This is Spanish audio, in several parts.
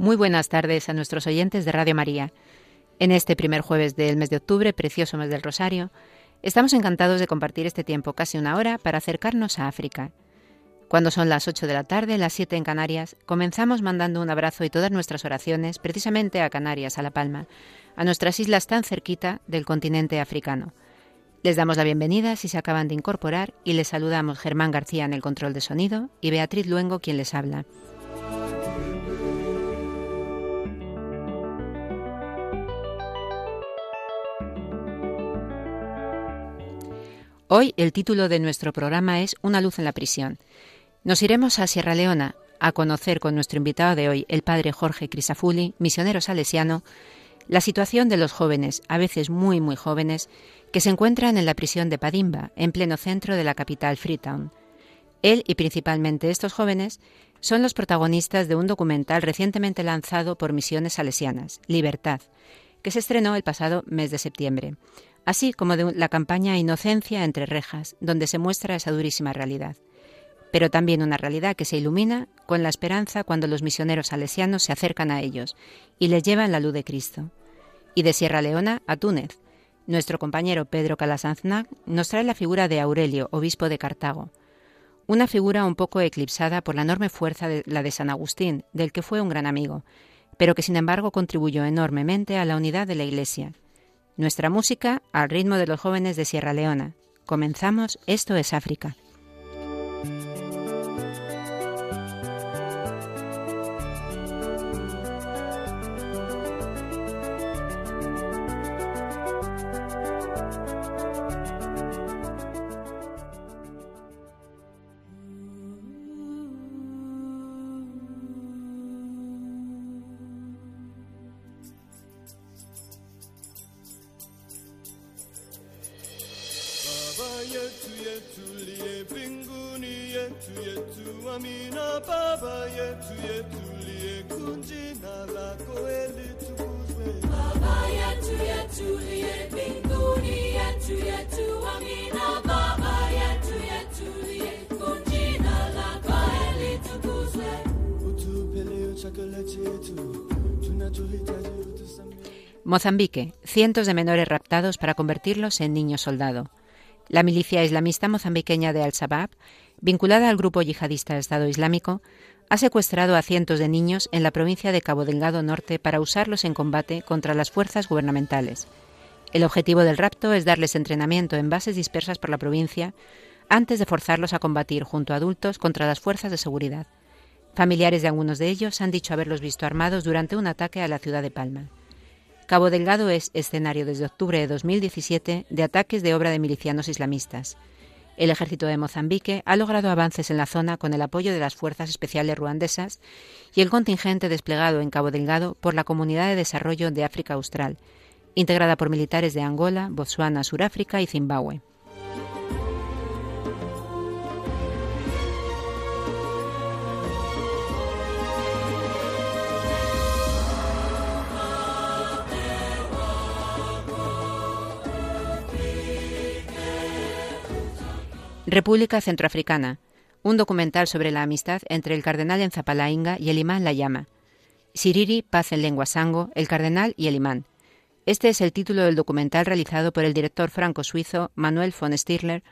Muy buenas tardes a nuestros oyentes de Radio María. En este primer jueves del mes de octubre, precioso mes del Rosario, estamos encantados de compartir este tiempo, casi una hora, para acercarnos a África. Cuando son las 8 de la tarde, las 7 en Canarias, comenzamos mandando un abrazo y todas nuestras oraciones precisamente a Canarias, a La Palma, a nuestras islas tan cerquita del continente africano. Les damos la bienvenida si se acaban de incorporar y les saludamos Germán García en el control de sonido y Beatriz Luengo quien les habla. Hoy el título de nuestro programa es Una luz en la prisión nos iremos a Sierra Leona a conocer con nuestro invitado de hoy, el padre Jorge Crisafulli, misionero salesiano, la situación de los jóvenes, a veces muy muy jóvenes, que se encuentran en la prisión de Padimba, en pleno centro de la capital Freetown. Él y principalmente estos jóvenes son los protagonistas de un documental recientemente lanzado por Misiones Salesianas, Libertad, que se estrenó el pasado mes de septiembre, así como de la campaña Inocencia entre rejas, donde se muestra esa durísima realidad pero también una realidad que se ilumina con la esperanza cuando los misioneros salesianos se acercan a ellos y les llevan la luz de Cristo. Y de Sierra Leona a Túnez, nuestro compañero Pedro Calasanznac nos trae la figura de Aurelio, obispo de Cartago, una figura un poco eclipsada por la enorme fuerza de la de San Agustín, del que fue un gran amigo, pero que sin embargo contribuyó enormemente a la unidad de la Iglesia. Nuestra música al ritmo de los jóvenes de Sierra Leona. Comenzamos Esto es África. Mozambique, cientos de menores raptados para convertirlos en niños soldado. La milicia islamista mozambiqueña de Al-Shabaab, vinculada al grupo yihadista Estado Islámico, ha secuestrado a cientos de niños en la provincia de Cabo Delgado Norte para usarlos en combate contra las fuerzas gubernamentales. El objetivo del rapto es darles entrenamiento en bases dispersas por la provincia antes de forzarlos a combatir junto a adultos contra las fuerzas de seguridad. Familiares de algunos de ellos han dicho haberlos visto armados durante un ataque a la ciudad de Palma. Cabo Delgado es escenario desde octubre de 2017 de ataques de obra de milicianos islamistas. El ejército de Mozambique ha logrado avances en la zona con el apoyo de las fuerzas especiales ruandesas y el contingente desplegado en Cabo Delgado por la Comunidad de Desarrollo de África Austral, integrada por militares de Angola, Botsuana, Suráfrica y Zimbabue. República Centroafricana, un documental sobre la amistad entre el cardenal en Zapalainga y el imán La Llama. Siriri, paz en lengua sango, el cardenal y el imán. Este es el título del documental realizado por el director franco-suizo Manuel von Stirler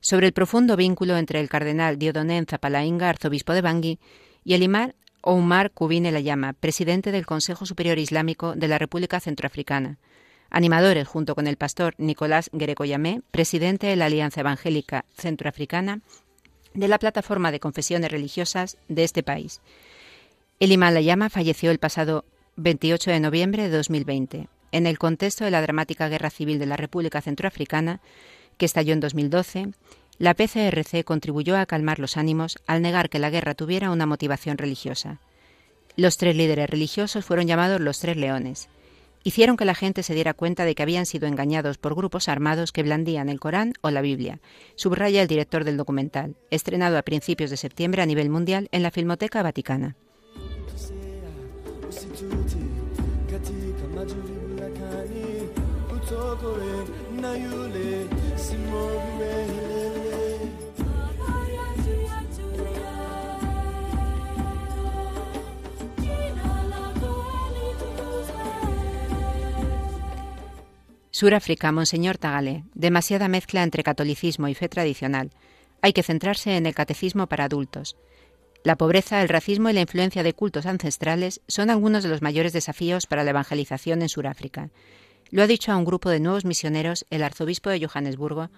sobre el profundo vínculo entre el cardenal Diodoné Zapalainga, arzobispo de Bangui, y el imán Oumar Kubine La Llama, presidente del Consejo Superior Islámico de la República Centroafricana animadores junto con el pastor Nicolás Guerecoyamé, presidente de la Alianza Evangélica Centroafricana, de la plataforma de confesiones religiosas de este país. El imán Layama falleció el pasado 28 de noviembre de 2020, en el contexto de la dramática guerra civil de la República Centroafricana, que estalló en 2012, La PCRC contribuyó a calmar los ánimos al negar que la guerra tuviera una motivación religiosa. Los tres líderes religiosos fueron llamados los tres leones. Hicieron que la gente se diera cuenta de que habían sido engañados por grupos armados que blandían el Corán o la Biblia, subraya el director del documental, estrenado a principios de septiembre a nivel mundial en la Filmoteca Vaticana. Suráfrica, Monseñor Tagalé. Demasiada mezcla entre catolicismo y fe tradicional. Hay que centrarse en el catecismo para adultos. La pobreza, el racismo y la influencia de cultos ancestrales son algunos de los mayores desafíos para la evangelización en Suráfrica. Lo ha dicho a un grupo de nuevos misioneros el arzobispo de Johannesburgo,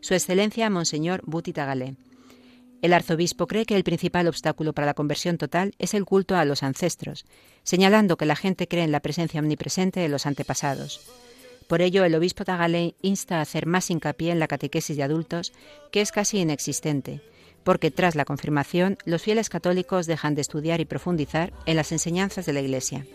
Su Excelencia Monseñor Buti Tagalé. El arzobispo cree que el principal obstáculo para la conversión total es el culto a los ancestros, señalando que la gente cree en la presencia omnipresente de los antepasados. Por ello, el obispo Tagalé insta a hacer más hincapié en la catequesis de adultos, que es casi inexistente, porque tras la confirmación, los fieles católicos dejan de estudiar y profundizar en las enseñanzas de la Iglesia.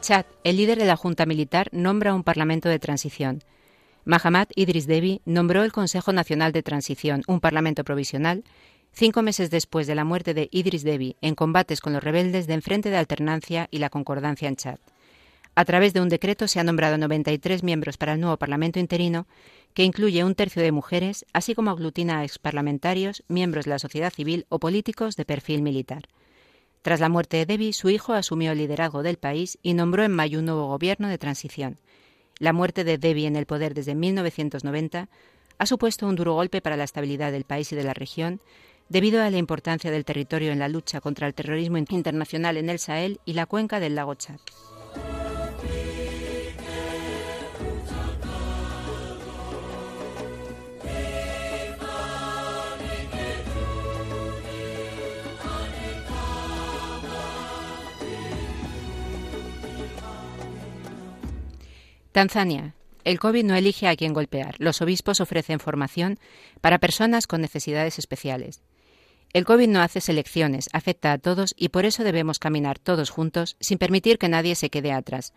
Chad, el líder de la Junta Militar, nombra un Parlamento de transición. Mahamat Idris Deby nombró el Consejo Nacional de Transición, un Parlamento provisional, cinco meses después de la muerte de Idris Deby en combates con los rebeldes de Enfrente de Alternancia y la Concordancia en Chad. A través de un decreto se han nombrado 93 miembros para el nuevo Parlamento interino, que incluye un tercio de mujeres, así como aglutina a exparlamentarios, miembros de la sociedad civil o políticos de perfil militar. Tras la muerte de Debbie, su hijo asumió el liderazgo del país y nombró en mayo un nuevo gobierno de transición. La muerte de Debbie en el poder desde 1990 ha supuesto un duro golpe para la estabilidad del país y de la región, debido a la importancia del territorio en la lucha contra el terrorismo internacional en el Sahel y la cuenca del lago Chad. Tanzania. El COVID no elige a quién golpear. Los obispos ofrecen formación para personas con necesidades especiales. El COVID no hace selecciones, afecta a todos y por eso debemos caminar todos juntos sin permitir que nadie se quede atrás,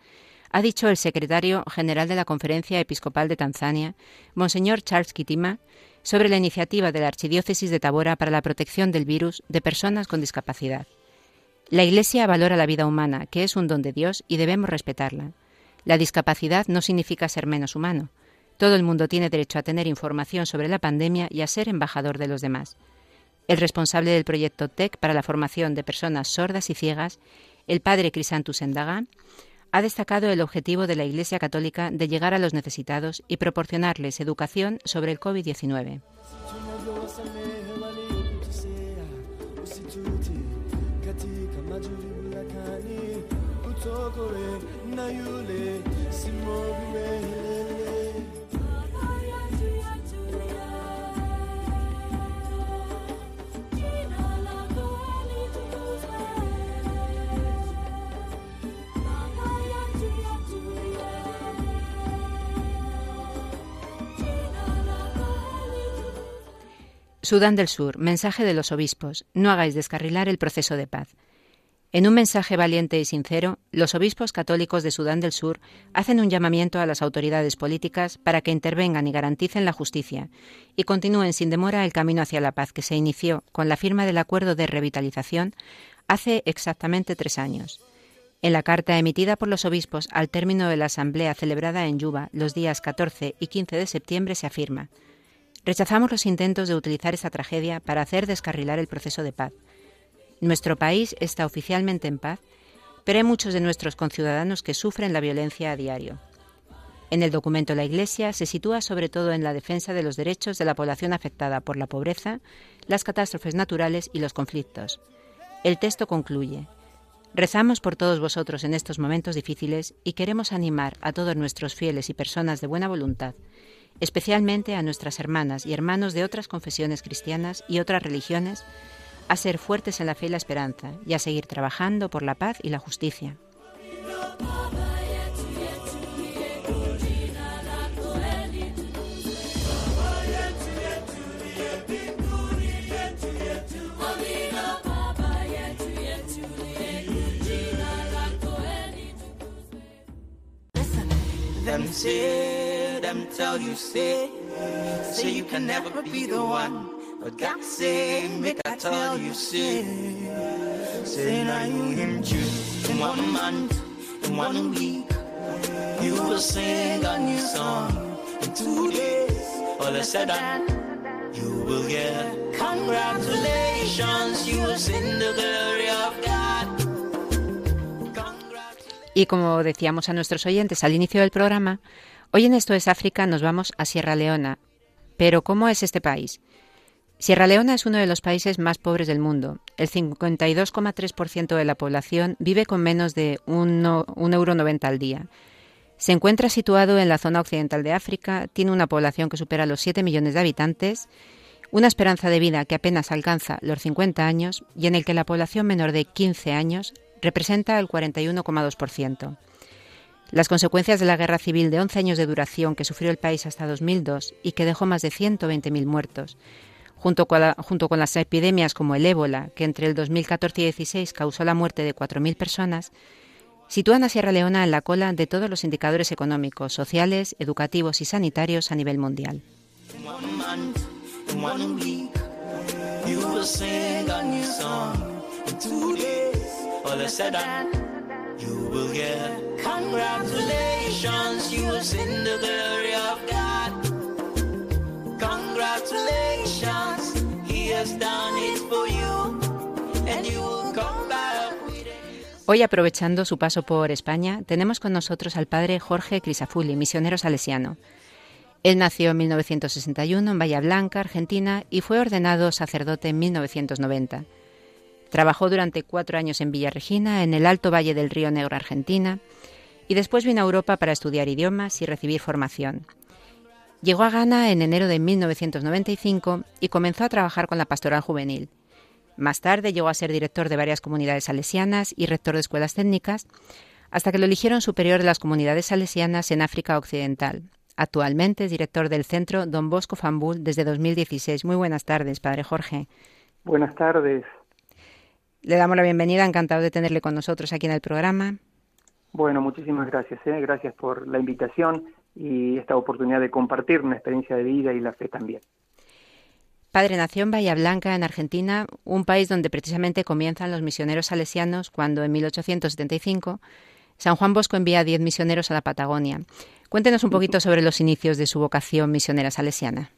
ha dicho el secretario general de la Conferencia Episcopal de Tanzania, Monseñor Charles Kitima, sobre la iniciativa de la Archidiócesis de Tabora para la protección del virus de personas con discapacidad. La Iglesia valora la vida humana, que es un don de Dios, y debemos respetarla. La discapacidad no significa ser menos humano. Todo el mundo tiene derecho a tener información sobre la pandemia y a ser embajador de los demás. El responsable del proyecto TEC para la formación de personas sordas y ciegas, el padre Crisantus Endaga, ha destacado el objetivo de la Iglesia Católica de llegar a los necesitados y proporcionarles educación sobre el COVID-19. Sudán del Sur, mensaje de los obispos, no hagáis descarrilar el proceso de paz. En un mensaje valiente y sincero, los obispos católicos de Sudán del Sur hacen un llamamiento a las autoridades políticas para que intervengan y garanticen la justicia y continúen sin demora el camino hacia la paz que se inició con la firma del acuerdo de revitalización hace exactamente tres años. En la carta emitida por los obispos al término de la asamblea celebrada en Yuba los días 14 y 15 de septiembre se afirma Rechazamos los intentos de utilizar esta tragedia para hacer descarrilar el proceso de paz. Nuestro país está oficialmente en paz, pero hay muchos de nuestros conciudadanos que sufren la violencia a diario. En el documento la Iglesia se sitúa sobre todo en la defensa de los derechos de la población afectada por la pobreza, las catástrofes naturales y los conflictos. El texto concluye, Rezamos por todos vosotros en estos momentos difíciles y queremos animar a todos nuestros fieles y personas de buena voluntad, especialmente a nuestras hermanas y hermanos de otras confesiones cristianas y otras religiones, a ser fuertes en la fe y la esperanza y a seguir trabajando por la paz y la justicia. But God say, make I tell you say, say now you him choose in one month, in one week. You will sing a new song in two days. All I said that you will get congratulations. You will sing the glory of God. Y como decíamos a nuestros oyentes al inicio del programa, hoy en Esto es África nos vamos a Sierra Leona. Pero ¿cómo es este país? Sierra Leona es uno de los países más pobres del mundo. El 52,3% de la población vive con menos de 1,90 euro al día. Se encuentra situado en la zona occidental de África, tiene una población que supera los 7 millones de habitantes, una esperanza de vida que apenas alcanza los 50 años y en el que la población menor de 15 años representa el 41,2%. Las consecuencias de la guerra civil de 11 años de duración que sufrió el país hasta 2002 y que dejó más de 120.000 muertos, junto con, las epidemias como el ébola, que entre el 2014 y 2016 causó la muerte de 4.000 personas, sitúan a Sierra Leona en la cola de todos los indicadores económicos, sociales, educativos y sanitarios a nivel mundial. Hoy, aprovechando su paso por España, tenemos con nosotros al padre Jorge Crisafulli, misionero salesiano. Él nació en 1961 en Bahía Blanca, Argentina, y fue ordenado sacerdote en 1990. Trabajó durante cuatro años en Villa Regina, en el Alto Valle del Río Negro, Argentina, y después vino a Europa para estudiar idiomas y recibir formación. Llegó a Ghana en enero de 1995 y comenzó a trabajar con la pastoral juvenil. Más tarde llegó a ser director de varias comunidades salesianas y rector de escuelas técnicas, hasta que lo eligieron superior de las comunidades salesianas en África Occidental. Actualmente es director del centro Don Bosco Fambul desde 2016. Muy buenas tardes, padre Jorge. Buenas tardes. Le damos la bienvenida, encantado de tenerle con nosotros aquí en el programa. Bueno, muchísimas gracias. ¿eh? Gracias por la invitación y esta oportunidad de compartir una experiencia de vida y la fe también. Padre nació en Bahía Blanca, en Argentina, un país donde precisamente comienzan los misioneros salesianos cuando en 1875 San Juan Bosco envía a diez misioneros a la Patagonia. Cuéntenos un poquito sobre los inicios de su vocación misionera salesiana.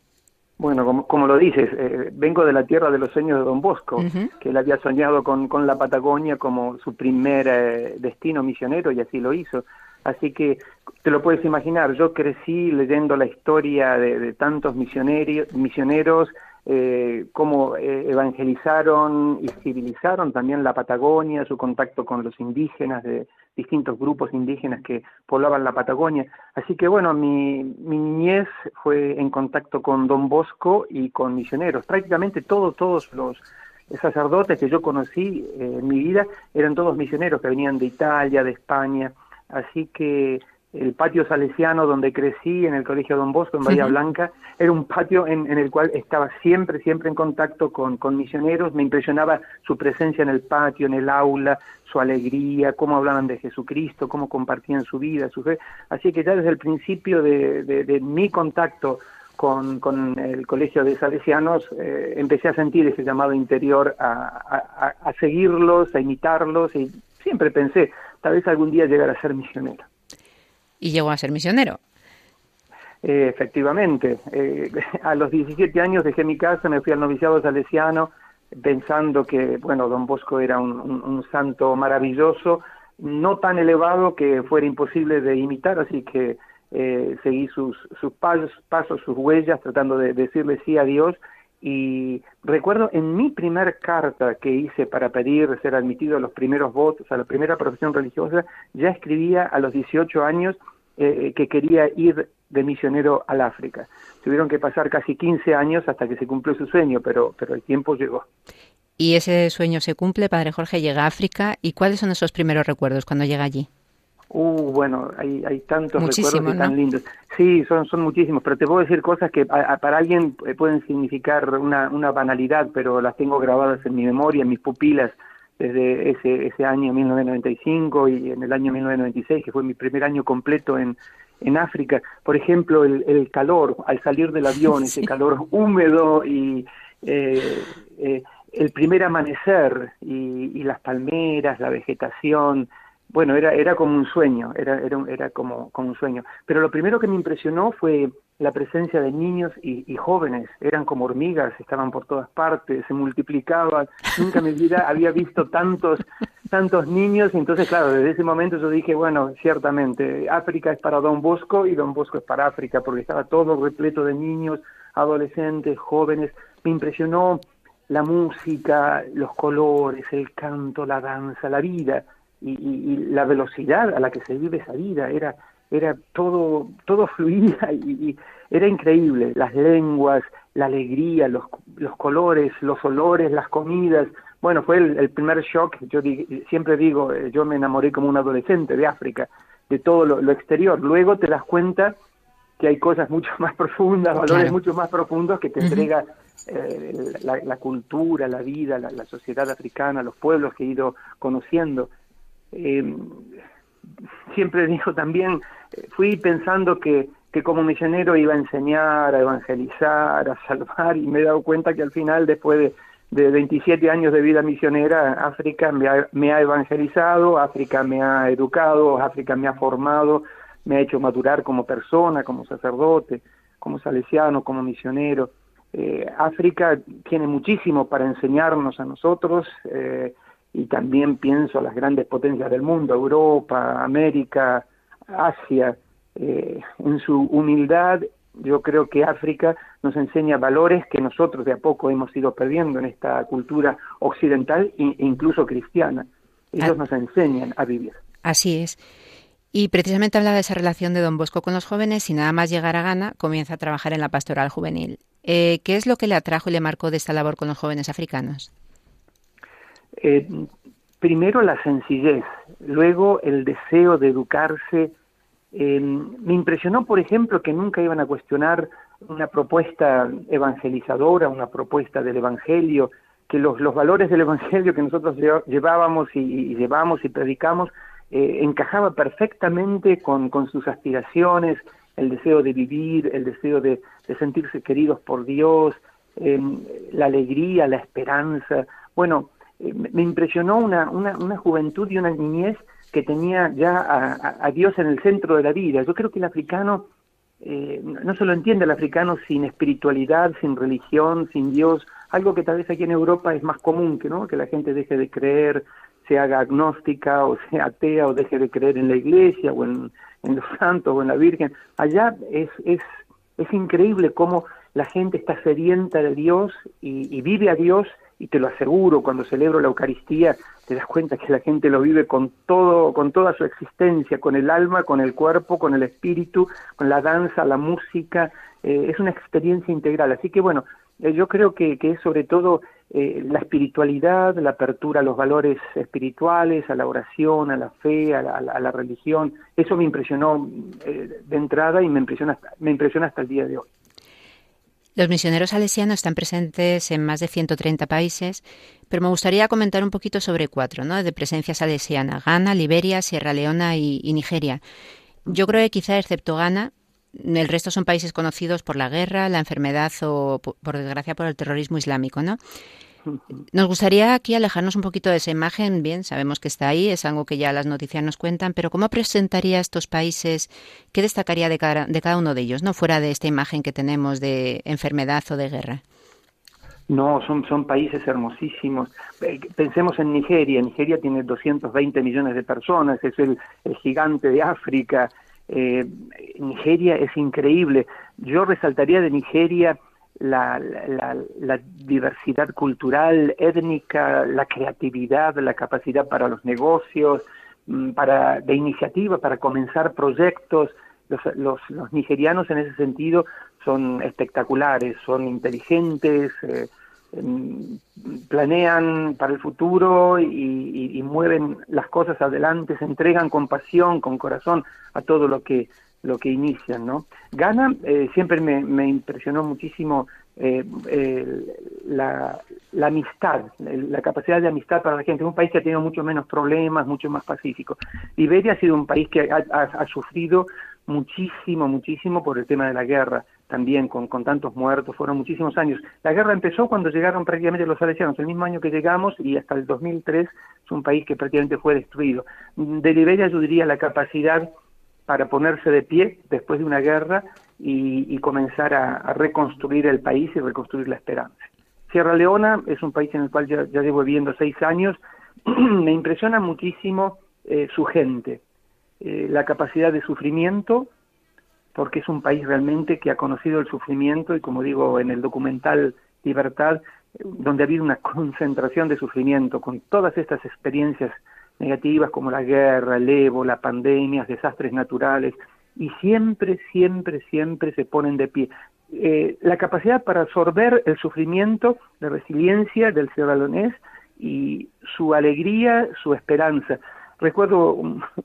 Bueno, como, lo dices, eh, vengo de la tierra de los sueños de Don Bosco, que él había soñado con, con la Patagonia como su primer eh, destino misionero y así lo hizo. Así que te lo puedes imaginar, yo crecí leyendo la historia de, tantos misioneros, misioneros eh, cómo eh, evangelizaron y civilizaron también la Patagonia, su contacto con los indígenas de distintos grupos indígenas que poblaban la Patagonia. Así que bueno, mi, mi niñez fue en contacto con Don Bosco y con misioneros. Prácticamente todos, todos los sacerdotes que yo conocí eh, en mi vida eran todos misioneros que venían de Italia, de España. Así que el patio salesiano donde crecí en el Colegio Don Bosco en Bahía Blanca, era un patio en, el cual estaba siempre, siempre en contacto con, con, misioneros, me impresionaba su presencia en el patio, en el aula, su alegría, cómo hablaban de Jesucristo, cómo compartían su vida, su fe. Así que ya desde el principio de, de, mi contacto con, con, el Colegio de Salesianos, eh, empecé a sentir ese llamado interior a, a, a seguirlos, a imitarlos, y siempre pensé, tal vez algún día llegar a ser misionero y llegó a ser misionero. Eh, efectivamente, eh, a los 17 años dejé mi casa, me fui al noviciado salesiano pensando que, bueno, don Bosco era un, santo maravilloso, no tan elevado que fuera imposible de imitar, así que eh, seguí sus, sus pasos, pasos, sus huellas, tratando de decirle sí a Dios. Y recuerdo en mi primer carta que hice para pedir ser admitido a los primeros votos, a la primera profesión religiosa, ya escribía a los 18 años eh, que quería ir de misionero al África. Tuvieron que pasar casi 15 años hasta que se cumplió su sueño, pero, pero el tiempo llegó. Y ese sueño se cumple, Padre Jorge llega a África. ¿Y cuáles son esos primeros recuerdos cuando llega allí? Uh, bueno, hay, hay tantos recuerdos tan lindos. Sí, son, son muchísimos, pero te puedo decir cosas que para alguien eh, pueden significar una, una banalidad, pero las tengo grabadas en mi memoria, en mis pupilas, desde ese, ese año 1995 y en el año 1996, que fue mi primer año completo en, en África. Por ejemplo, el, el calor, al salir del avión, ese calor húmedo y eh, eh, el primer amanecer y, y las palmeras, la vegetación, bueno, era, era como un sueño, era, era, era como, como un sueño. Pero lo primero que me impresionó fue la presencia de niños y, y, jóvenes, eran como hormigas, estaban por todas partes, se multiplicaban, nunca en mi vida había visto tantos, tantos niños, y entonces claro, desde ese momento yo dije, bueno, ciertamente, África es para Don Bosco y Don Bosco es para África, porque estaba todo repleto de niños, adolescentes, jóvenes, me impresionó la música, los colores, el canto, la danza, la vida, y, y, la velocidad a la que se vive esa vida era era todo todo fluía y, y, era increíble. Las lenguas la alegría los, los colores los olores las comidas. Bueno fue el, el primer shock. Yo di, siempre digo eh, yo me enamoré como un adolescente de África de todo lo, lo, exterior. Luego te das cuenta que hay cosas mucho más profundas valores mucho más profundos que te uh -huh. entrega eh, la, la, cultura la vida la, la sociedad africana los pueblos que he ido conociendo eh, siempre dijo también, fui pensando que, que como misionero iba a enseñar, a evangelizar, a salvar, y me he dado cuenta que al final, después de, de 27 años de vida misionera, África me ha, me ha evangelizado, África me ha educado, África me ha formado, me ha hecho madurar como persona, como sacerdote, como salesiano, como misionero. Eh, África tiene muchísimo para enseñarnos a nosotros, eh, y también pienso a las grandes potencias del mundo, Europa, América, Asia, eh, en su humildad, yo creo que África nos enseña valores que nosotros de a poco hemos ido perdiendo en esta cultura occidental e incluso cristiana. Ellos ah. nos enseñan a vivir. Así es. Y precisamente habla de esa relación de Don Bosco con los jóvenes y nada más llegar a Ghana comienza a trabajar en la pastoral juvenil. Eh, ¿Qué es lo que le atrajo y le marcó de esta labor con los jóvenes africanos? Eh, primero la sencillez, luego el deseo de educarse. Eh, me impresionó, por ejemplo, que nunca iban a cuestionar una propuesta evangelizadora, una propuesta del Evangelio, que los, los valores del Evangelio que nosotros llevábamos y, llevamos y predicamos eh, encajaba perfectamente con, con sus aspiraciones, el deseo de vivir, el deseo de, de sentirse queridos por Dios, eh, la alegría, la esperanza. Bueno, eh, me impresionó una, una, una, juventud y una niñez que tenía ya a, a, Dios en el centro de la vida. Yo creo que el africano eh, no se lo entiende el africano sin espiritualidad, sin religión, sin Dios, algo que tal vez aquí en Europa es más común que no que la gente deje de creer, se haga agnóstica o sea atea o deje de creer en la iglesia o en, en los santos o en la Virgen. Allá es, es, es increíble cómo la gente está sedienta de Dios y, y vive a Dios y te lo aseguro, cuando celebro la Eucaristía, te das cuenta que la gente lo vive con todo, con toda su existencia, con el alma, con el cuerpo, con el espíritu, con la danza, la música, eh, es una experiencia integral. Así que bueno, eh, yo creo que, que es sobre todo eh, la espiritualidad, la apertura a los valores espirituales, a la oración, a la fe, a la, a la religión. Eso me impresionó eh, de entrada y me impresiona, me impresiona hasta el día de hoy. Los misioneros salesianos están presentes en más de 130 países, pero me gustaría comentar un poquito sobre cuatro, ¿no? De presencia salesiana: Ghana, Liberia, Sierra Leona y, y Nigeria. Yo creo que quizá, excepto Ghana, el resto son países conocidos por la guerra, la enfermedad o, por desgracia, por el terrorismo islámico, ¿no? Nos gustaría aquí alejarnos un poquito de esa imagen. Bien, sabemos que está ahí, es algo que ya las noticias nos cuentan, pero ¿cómo presentaría estos países? ¿Qué destacaría de cada, uno de ellos, no fuera de esta imagen que tenemos de enfermedad o de guerra? No, son, son países hermosísimos. Pensemos en Nigeria. Nigeria tiene 220 millones de personas, es el, el gigante de África. Eh, Nigeria es increíble. Yo resaltaría de Nigeria la, la, diversidad cultural, étnica, la creatividad, la capacidad para los negocios, mm, para de iniciativa, para comenzar proyectos. Los, los, los nigerianos en ese sentido son espectaculares, son inteligentes, eh, em, planean para el futuro y, mueven las cosas adelante, se entregan con pasión, con corazón a todo lo que lo que inician, ¿no? Ghana eh, siempre me, impresionó muchísimo eh, la, amistad, la capacidad de amistad para la gente. Un país que ha tenido mucho menos problemas, mucho más pacífico. Liberia ha sido un país que ha sufrido muchísimo, muchísimo por el tema de la guerra también con, con tantos muertos, fueron muchísimos años. La guerra empezó cuando llegaron prácticamente los salesianos, el mismo año que llegamos y hasta el 2003 es un país que prácticamente fue destruido. De Liberia yo diría la capacidad para ponerse de pie después de una guerra y, comenzar a, reconstruir el país y reconstruir la esperanza. Sierra Leona es un país en el cual ya, llevo viviendo seis años, me impresiona muchísimo eh, su gente, eh, la capacidad de sufrimiento, porque es un país realmente que ha conocido el sufrimiento y como digo en el documental Libertad, donde ha habido una concentración de sufrimiento con todas estas experiencias negativas como la guerra, el ébola, pandemias, desastres naturales, y siempre, siempre, siempre se ponen de pie. Eh, la capacidad para absorber el sufrimiento, la resiliencia del ciudadano y su alegría, su esperanza. Recuerdo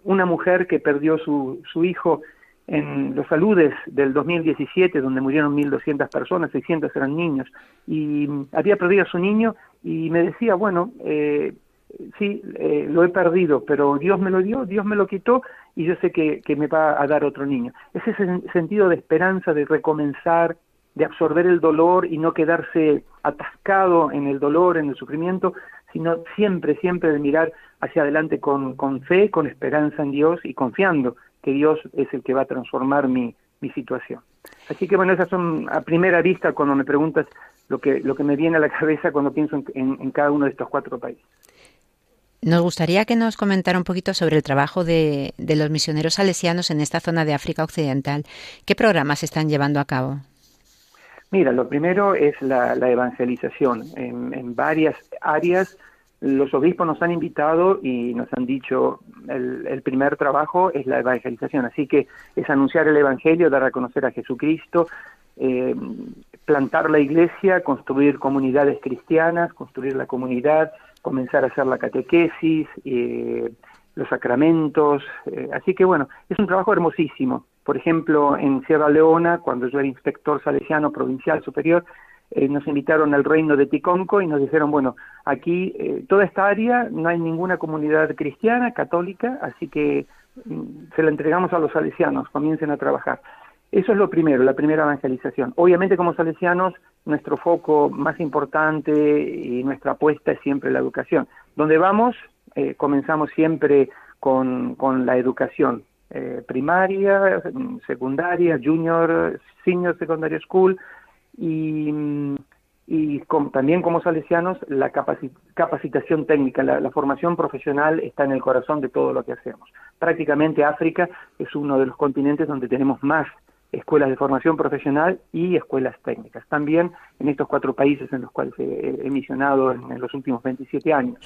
una mujer que perdió su, su hijo en los saludes del 2017, donde murieron 1.200 personas, 600 eran niños, y había perdido a su niño y me decía, bueno, eh, sí, eh, lo he perdido, pero Dios me lo dio, Dios me lo quitó y yo sé que, me va a dar otro niño. Ese sentido de esperanza, de recomenzar, de absorber el dolor y no quedarse atascado en el dolor, en el sufrimiento, sino siempre, siempre de mirar hacia adelante con, con fe, con esperanza en Dios y confiando que Dios es el que va a transformar mi, mi situación. Así que bueno, esas son a primera vista cuando me preguntas lo que, lo que me viene a la cabeza cuando pienso en, cada uno de estos cuatro países. Nos gustaría que nos comentara un poquito sobre el trabajo de, los misioneros salesianos en esta zona de África Occidental. ¿Qué programas están llevando a cabo? Mira, lo primero es la, evangelización en, varias áreas los obispos nos han invitado y nos han dicho el, primer trabajo es la evangelización, así que es anunciar el Evangelio, dar a conocer a Jesucristo, eh, plantar la iglesia, construir comunidades cristianas, construir la comunidad, comenzar a hacer la catequesis, eh, los sacramentos, eh, así que bueno, es un trabajo hermosísimo. Por ejemplo, en Sierra Leona, cuando yo era inspector salesiano provincial superior, eh, nos invitaron al reino de Ticonco y nos dijeron, bueno, aquí eh, toda esta área no hay ninguna comunidad cristiana, católica, así que mm, se la entregamos a los salesianos, comiencen a trabajar. Eso es lo primero, la primera evangelización. Obviamente como salesianos, nuestro foco más importante y nuestra apuesta es siempre la educación. Donde vamos, eh, comenzamos siempre con, la educación primaria, secundaria, junior, senior secondary school, y, y también como salesianos la capacitación técnica, la, formación profesional está en el corazón de todo lo que hacemos. Prácticamente África es uno de los continentes donde tenemos más escuelas de formación profesional y escuelas técnicas. También en estos cuatro países en los cuales he, misionado en, los últimos 27 años.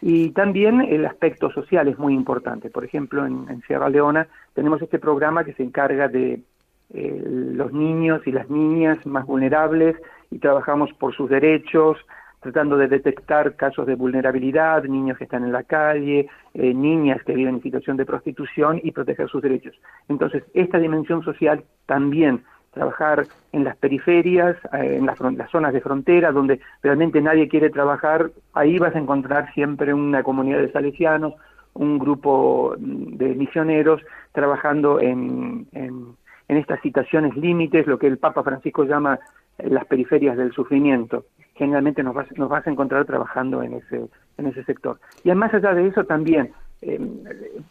Y también el aspecto social es muy importante. Por ejemplo, en Sierra Leona tenemos este programa que se encarga de eh, los niños y las niñas más vulnerables y trabajamos por sus derechos, tratando de detectar casos de vulnerabilidad, niños que están en la calle, eh, niñas que viven en situación de prostitución y proteger sus derechos. Entonces, esta dimensión social también trabajar en las periferias, eh, en las, las, zonas de frontera, donde realmente nadie quiere trabajar, ahí vas a encontrar siempre una comunidad de salesianos, un grupo de misioneros trabajando en, en en estas situaciones límites, lo que el Papa Francisco llama eh, las periferias del sufrimiento. Generalmente nos vas, nos vas a encontrar trabajando en ese, en ese sector. Y más allá de eso también, eh,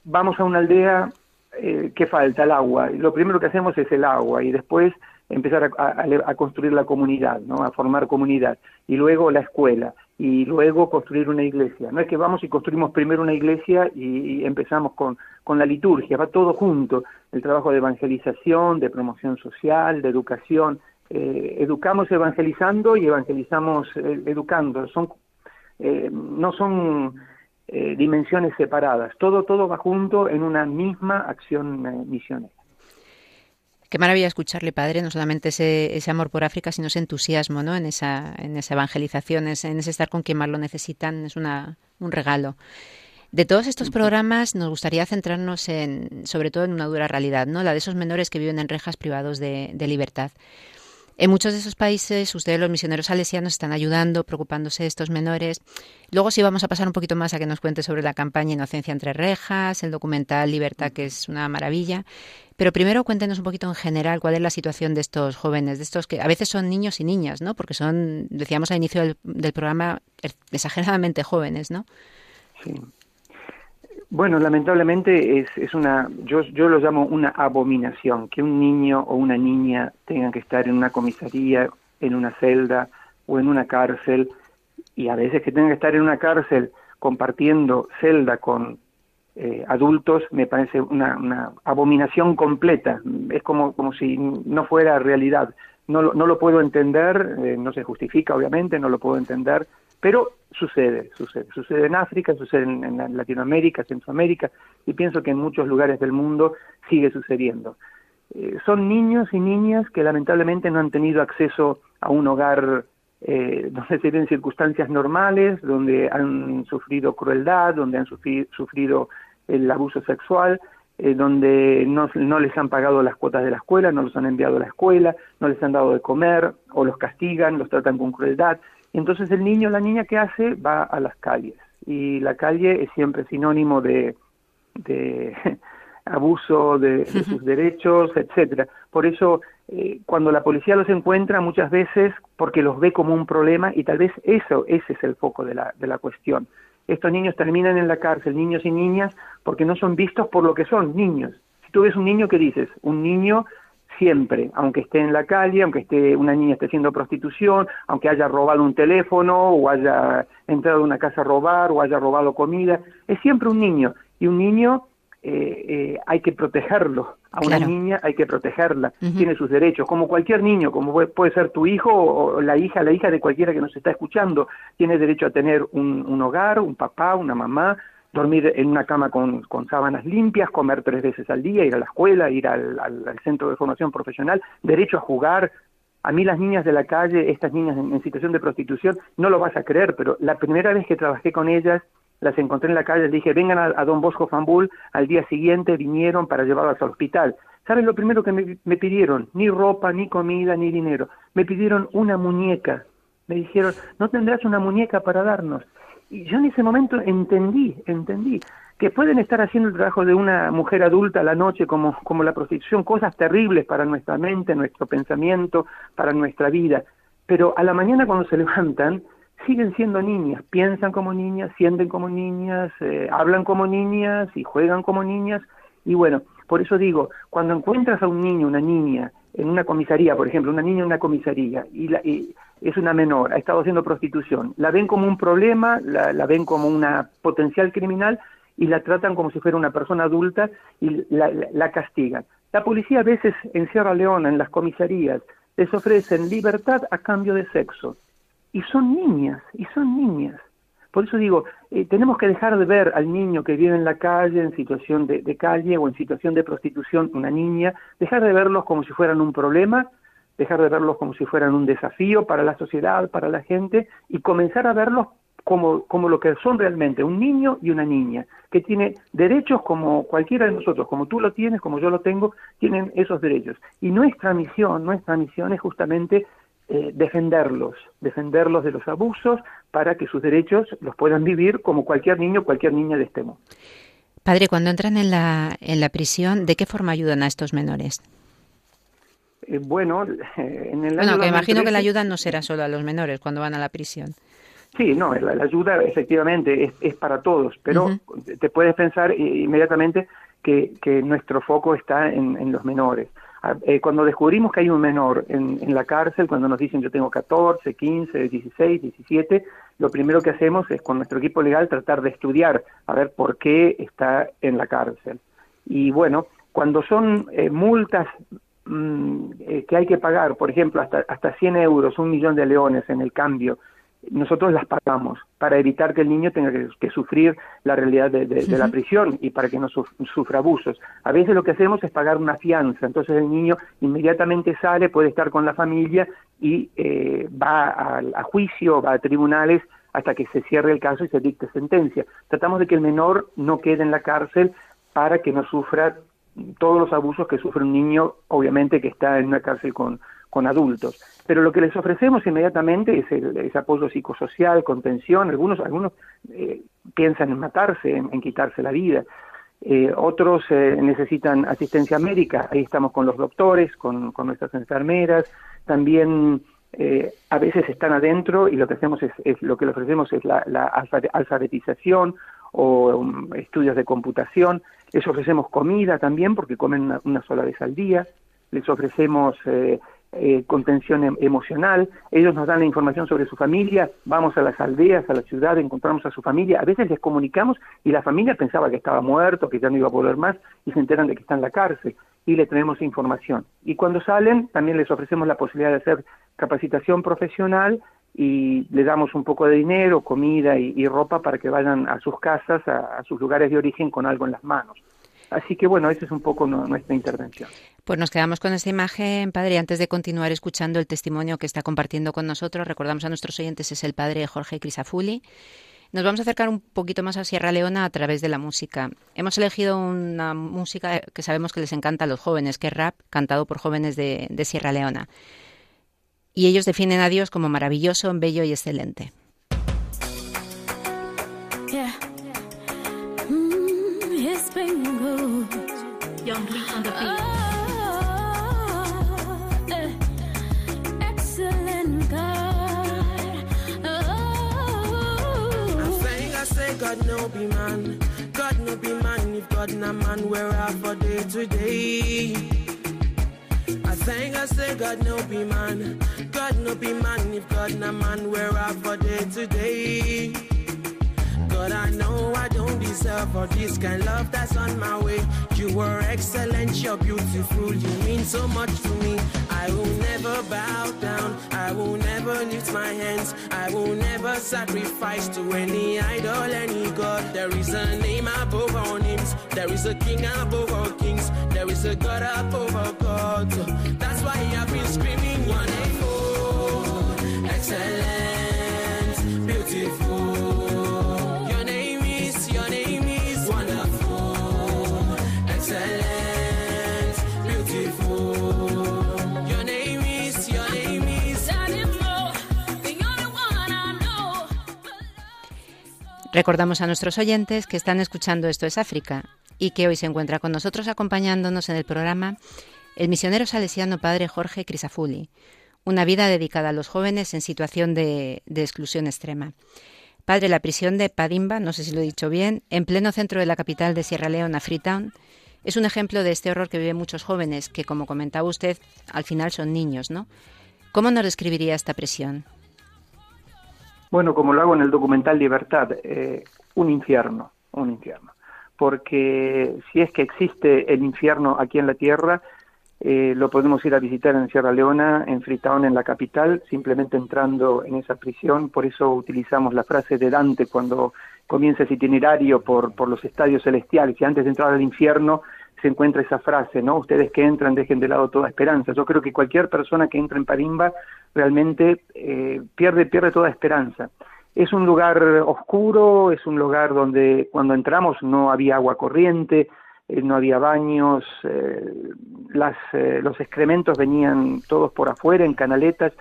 vamos a una aldea eh, que falta el agua. Lo primero que hacemos es el agua y después empezar a, construir la comunidad, ¿no? a formar comunidad. Y luego la escuela. y luego construir una iglesia. No es que vamos y construimos primero una iglesia y, empezamos con, con la liturgia, va todo junto, el trabajo de evangelización, de promoción social, de educación. Eh, educamos evangelizando y evangelizamos eh, educando. Son, eh, no son dimensiones separadas, todo, todo va junto en una misma acción misionera. Qué maravilla escucharle, padre, no solamente ese, ese, amor por África, sino ese entusiasmo ¿no? en, esa, en esa evangelización, en ese estar con quien más lo necesitan, es una, un regalo. De todos estos programas nos gustaría centrarnos en, sobre todo en una dura realidad, ¿no? la de esos menores que viven en rejas privados de, de libertad. En muchos de esos países, ustedes los misioneros salesianos están ayudando, preocupándose de estos menores. Luego sí vamos a pasar un poquito más a que nos cuente sobre la campaña Inocencia entre rejas, el documental Libertad, que es una maravilla. Pero primero cuéntenos un poquito en general cuál es la situación de estos jóvenes, de estos que a veces son niños y niñas, ¿no? Porque son, decíamos al inicio del, programa, exageradamente jóvenes, ¿no? Sí. Bueno, lamentablemente es, es una, yo, yo lo llamo una abominación, que un niño o una niña tengan que estar en una comisaría, en una celda o en una cárcel, y a veces que tengan que estar en una cárcel compartiendo celda con eh, adultos, me parece una, una abominación completa. Es como, como si no fuera realidad. No, no lo puedo entender, eh, no se justifica obviamente, no lo puedo entender, pero sucede, sucede. Sucede en África, sucede en, Latinoamérica, Centroamérica, y pienso que en muchos lugares del mundo sigue sucediendo. Eh, son niños y niñas que lamentablemente no han tenido acceso a un hogar eh, donde se ven circunstancias normales, donde han sufrido crueldad, donde han sufrido, el abuso sexual, eh, donde no, no, les han pagado las cuotas de la escuela, no los han enviado a la escuela, no les han dado de comer, o los castigan, los tratan con crueldad. Entonces el niño, la niña que hace, va a las calles. Y la calle es siempre sinónimo de, de abuso de, sus derechos, etcétera. Por eso, eh, cuando la policía los encuentra, muchas veces porque los ve como un problema y tal vez eso, ese es el foco de la, de la cuestión. Estos niños terminan en la cárcel, niños y niñas, porque no son vistos por lo que son, niños. Si tú ves un niño, ¿qué dices? Un niño siempre, aunque esté en la calle, aunque esté una niña esté haciendo prostitución, aunque haya robado un teléfono o haya entrado a una casa a robar o haya robado comida, es siempre un niño. Y un niño eh, eh, hay que protegerlo, a una niña hay que protegerla, tiene sus derechos, como cualquier niño, como puede ser tu hijo o la hija, la hija de cualquiera que nos está escuchando, tiene derecho a tener un, un hogar, un papá, una mamá, dormir en una cama con, con, sábanas limpias, comer tres veces al día, ir a la escuela, ir al, al, centro de formación profesional, derecho a jugar. A mí las niñas de la calle, estas niñas en, situación de prostitución, no lo vas a creer, pero la primera vez que trabajé con ellas, las encontré en la calle, les dije, vengan a, Don Bosco Fambul, al día siguiente vinieron para llevarlas al hospital. ¿Saben lo primero que me pidieron? Ni ropa, ni comida, ni dinero. Me pidieron una muñeca. Me dijeron, ¿no tendrás una muñeca para darnos? Y yo en ese momento entendí, entendí que pueden estar haciendo el trabajo de una mujer adulta a la noche como, como la prostitución, cosas terribles para nuestra mente, nuestro pensamiento, para nuestra vida, pero a la mañana cuando se levantan siguen siendo niñas, piensan como niñas, sienten como niñas, eh, hablan como niñas y juegan como niñas, y bueno, por eso digo, cuando encuentras a un niño, una niña, en una comisaría, por ejemplo, una niña en una comisaría, y, la, y es una menor, ha estado haciendo prostitución, la ven como un problema, la, la, ven como una potencial criminal y la tratan como si fuera una persona adulta y la, la, castigan. La policía a veces en Sierra Leona, en las comisarías, les ofrecen libertad a cambio de sexo. Y son niñas, y son niñas. Por eso digo, eh, tenemos que dejar de ver al niño que vive en la calle, en situación de, de calle o en situación de prostitución, una niña, dejar de verlos como si fueran un problema dejar de verlos como si fueran un desafío para la sociedad, para la gente, y comenzar a verlos como, como lo que son realmente, un niño y una niña, que tiene derechos como cualquiera de nosotros, como tú lo tienes, como yo lo tengo, tienen esos derechos. Y nuestra misión, nuestra misión es justamente eh, defenderlos, defenderlos de los abusos para que sus derechos los puedan vivir como cualquier niño, cualquier niña de este mundo. Padre, cuando entran en la, en la prisión, ¿de qué forma ayudan a estos menores? Eh, bueno, en el año bueno, que imagino que la ayuda no será solo a los menores cuando van a la prisión. Sí, no, la, ayuda efectivamente es, para todos, pero te puedes pensar inmediatamente que, que nuestro foco está en, los menores. eh, cuando descubrimos que hay un menor en, en, la cárcel, cuando nos dicen yo tengo 14, 15, 16, 17, lo primero que hacemos es con nuestro equipo legal tratar de estudiar a ver por qué está en la cárcel. Y bueno, cuando son eh, multas mm, eh, que hay que pagar, por ejemplo, hasta, hasta 100 euros, un millón de leones en el cambio, nosotros las pagamos para evitar que el niño tenga que, sufrir la realidad de, la prisión y para que no sufra abusos. A veces lo que hacemos es pagar una fianza, entonces el niño inmediatamente sale, puede estar con la familia y eh, va a, a, juicio, va a tribunales hasta que se cierre el caso y se dicte sentencia. Tratamos de que el menor no quede en la cárcel para que no sufra todos los abusos que sufre un niño, obviamente que está en una cárcel con, con adultos. Pero lo que les ofrecemos inmediatamente es el apoyo psicosocial, contención. Algunos, algunos eh, piensan en matarse, en, quitarse la vida. Eh, otros eh, necesitan asistencia médica. Ahí estamos con los doctores, con, con nuestras enfermeras. También a veces están adentro y lo que hacemos es, es lo que les ofrecemos es la, la alfabetización o um, estudios de computación. Les ofrecemos comida también porque comen una, sola vez al día. Les ofrecemos eh, contención em, emocional, ellos nos dan la información sobre su familia, vamos a las aldeas, a la ciudad, encontramos a su familia, a veces les comunicamos y la familia pensaba que estaba muerto, que ya no iba a volver más y se enteran de que está en la cárcel y le tenemos información. Y cuando salen también les ofrecemos la posibilidad de hacer capacitación profesional y le damos un poco de dinero, comida y, ropa para que vayan a sus casas, a sus lugares de origen con algo en las manos. Así que bueno, esa es un poco nuestra intervención. Pues nos quedamos con esta imagen, padre. Antes de continuar escuchando el testimonio que está compartiendo con nosotros, recordamos a nuestros oyentes, es el padre Jorge Crisafulli. Nos vamos a acercar un poquito más a Sierra Leona a través de la música. Hemos elegido una música que sabemos que les encanta a los jóvenes, que es rap, cantado por jóvenes de, Sierra Leona. Y ellos definen a Dios como maravilloso, bello y excelente. Young on the beat. Oh, God. Oh. God no be man. God no be man. If God na man, we're out for day today. I I say God no be man. God no be man. If God na man, we're out for day today. God I know I don't deserve all this kind of love that's on my way. You were excellent, you're beautiful, you mean so much to me. I will never bow down, I will never lift my hands, I will never sacrifice to any idol, any god. There is a name above all names, there is a king above all kings, there is a God above all gods. That's why I've been screaming oh, excellent, Recordamos a nuestros oyentes que están escuchando Esto es África y que hoy se encuentra con nosotros acompañándonos en el programa el misionero salesiano padre Jorge Crisafulli, una vida dedicada a los jóvenes en situación de, exclusión extrema. Padre, la prisión de Padimba, no sé si lo he dicho bien, en pleno centro de la capital de Sierra Leona, Freetown, es un ejemplo de este horror que viven muchos jóvenes, que como comentaba usted, al final son niños, ¿no? ¿Cómo nos describiría esta prisión? Bueno, como lo hago en el documental Libertad, eh, un infierno, un infierno. Porque si es que existe el infierno aquí en la Tierra, eh, lo podemos ir a visitar en Sierra Leona, en Freetown, en la capital, simplemente entrando en esa prisión. Por eso utilizamos la frase de Dante cuando comienza ese itinerario por, por los estadios celestiales, y antes de entrar al infierno se encuentra esa frase, ¿no? Ustedes que entran dejen de lado toda esperanza. Yo creo que cualquier persona que entra en Parimba realmente eh, pierde, pierde toda esperanza. Es un lugar oscuro, es un lugar donde cuando entramos no había agua corriente, eh, no había baños, eh, las, los excrementos venían todos por afuera en canaletas,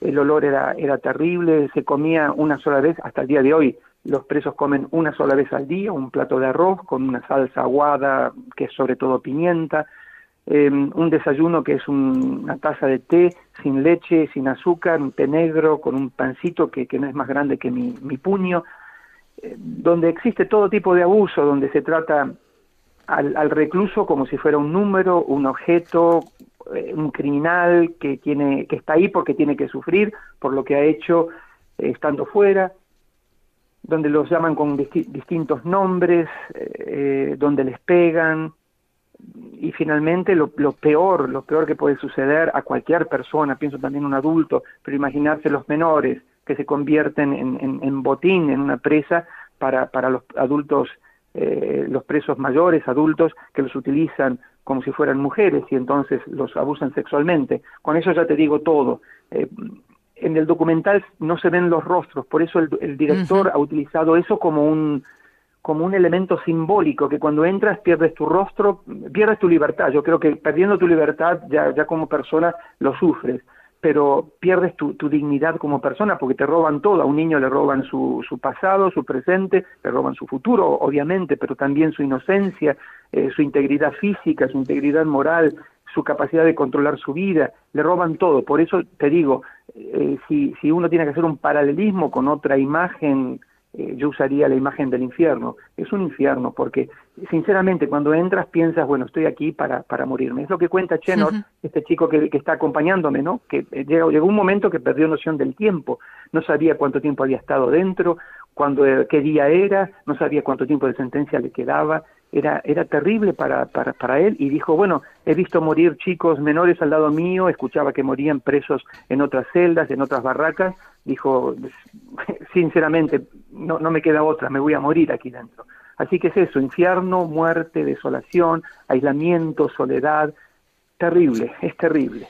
el olor era, era terrible, se comía una sola vez, hasta el día de hoy los presos comen una sola vez al día un plato de arroz con una salsa aguada que es sobre todo pimienta, Em, un desayuno que es una taza de té sin leche, sin azúcar, un té negro, con un pancito que, no es más grande que mi, puño, eh, donde existe todo tipo de abuso, donde se trata al, recluso como si fuera un número, un objeto, eh, un criminal que tiene que está ahí porque tiene que sufrir por lo que ha hecho eh, estando fuera, donde los llaman con distintos nombres, eh, donde les pegan y finalmente lo, peor, lo peor que puede suceder a cualquier persona, pienso también un adulto, pero imaginarse los menores que se convierten en, botín, en una presa para, para los adultos, eh, los presos mayores, adultos, que los utilizan como si fueran mujeres y entonces los abusan sexualmente. Con eso ya te digo todo. Eh, en el documental no se ven los rostros, por eso el, director ha utilizado eso como un como un elemento simbólico, que cuando entras pierdes tu rostro, pierdes tu libertad. Yo creo que perdiendo tu libertad ya, ya como persona lo sufres, pero pierdes tu, tu dignidad como persona porque te roban todo. A un niño le roban su, su pasado, su presente, le roban su futuro, obviamente, pero también su inocencia, eh, su integridad física, su integridad moral, su capacidad de controlar su vida, le roban todo. Por eso te digo, eh, si, si uno tiene que hacer un paralelismo con otra imagen, eh, yo usaría la imagen del infierno. Es un infierno porque, sinceramente, cuando entras piensas, bueno, estoy aquí para, para morirme. Es lo que cuenta Chenor, este chico que, que, está acompañándome, ¿no? Que eh, llegó, llegó un momento que perdió noción del tiempo. No sabía cuánto tiempo había estado dentro, cuándo, qué día era, no sabía cuánto tiempo de sentencia le quedaba era, era terrible para, para, para, él y dijo, bueno, he visto morir chicos menores al lado mío, escuchaba que morían presos en otras celdas, en otras barracas, dijo, sinceramente, no, no me queda otra, me voy a morir aquí dentro. Así que es eso, infierno, muerte, desolación, aislamiento, soledad, terrible, es terrible.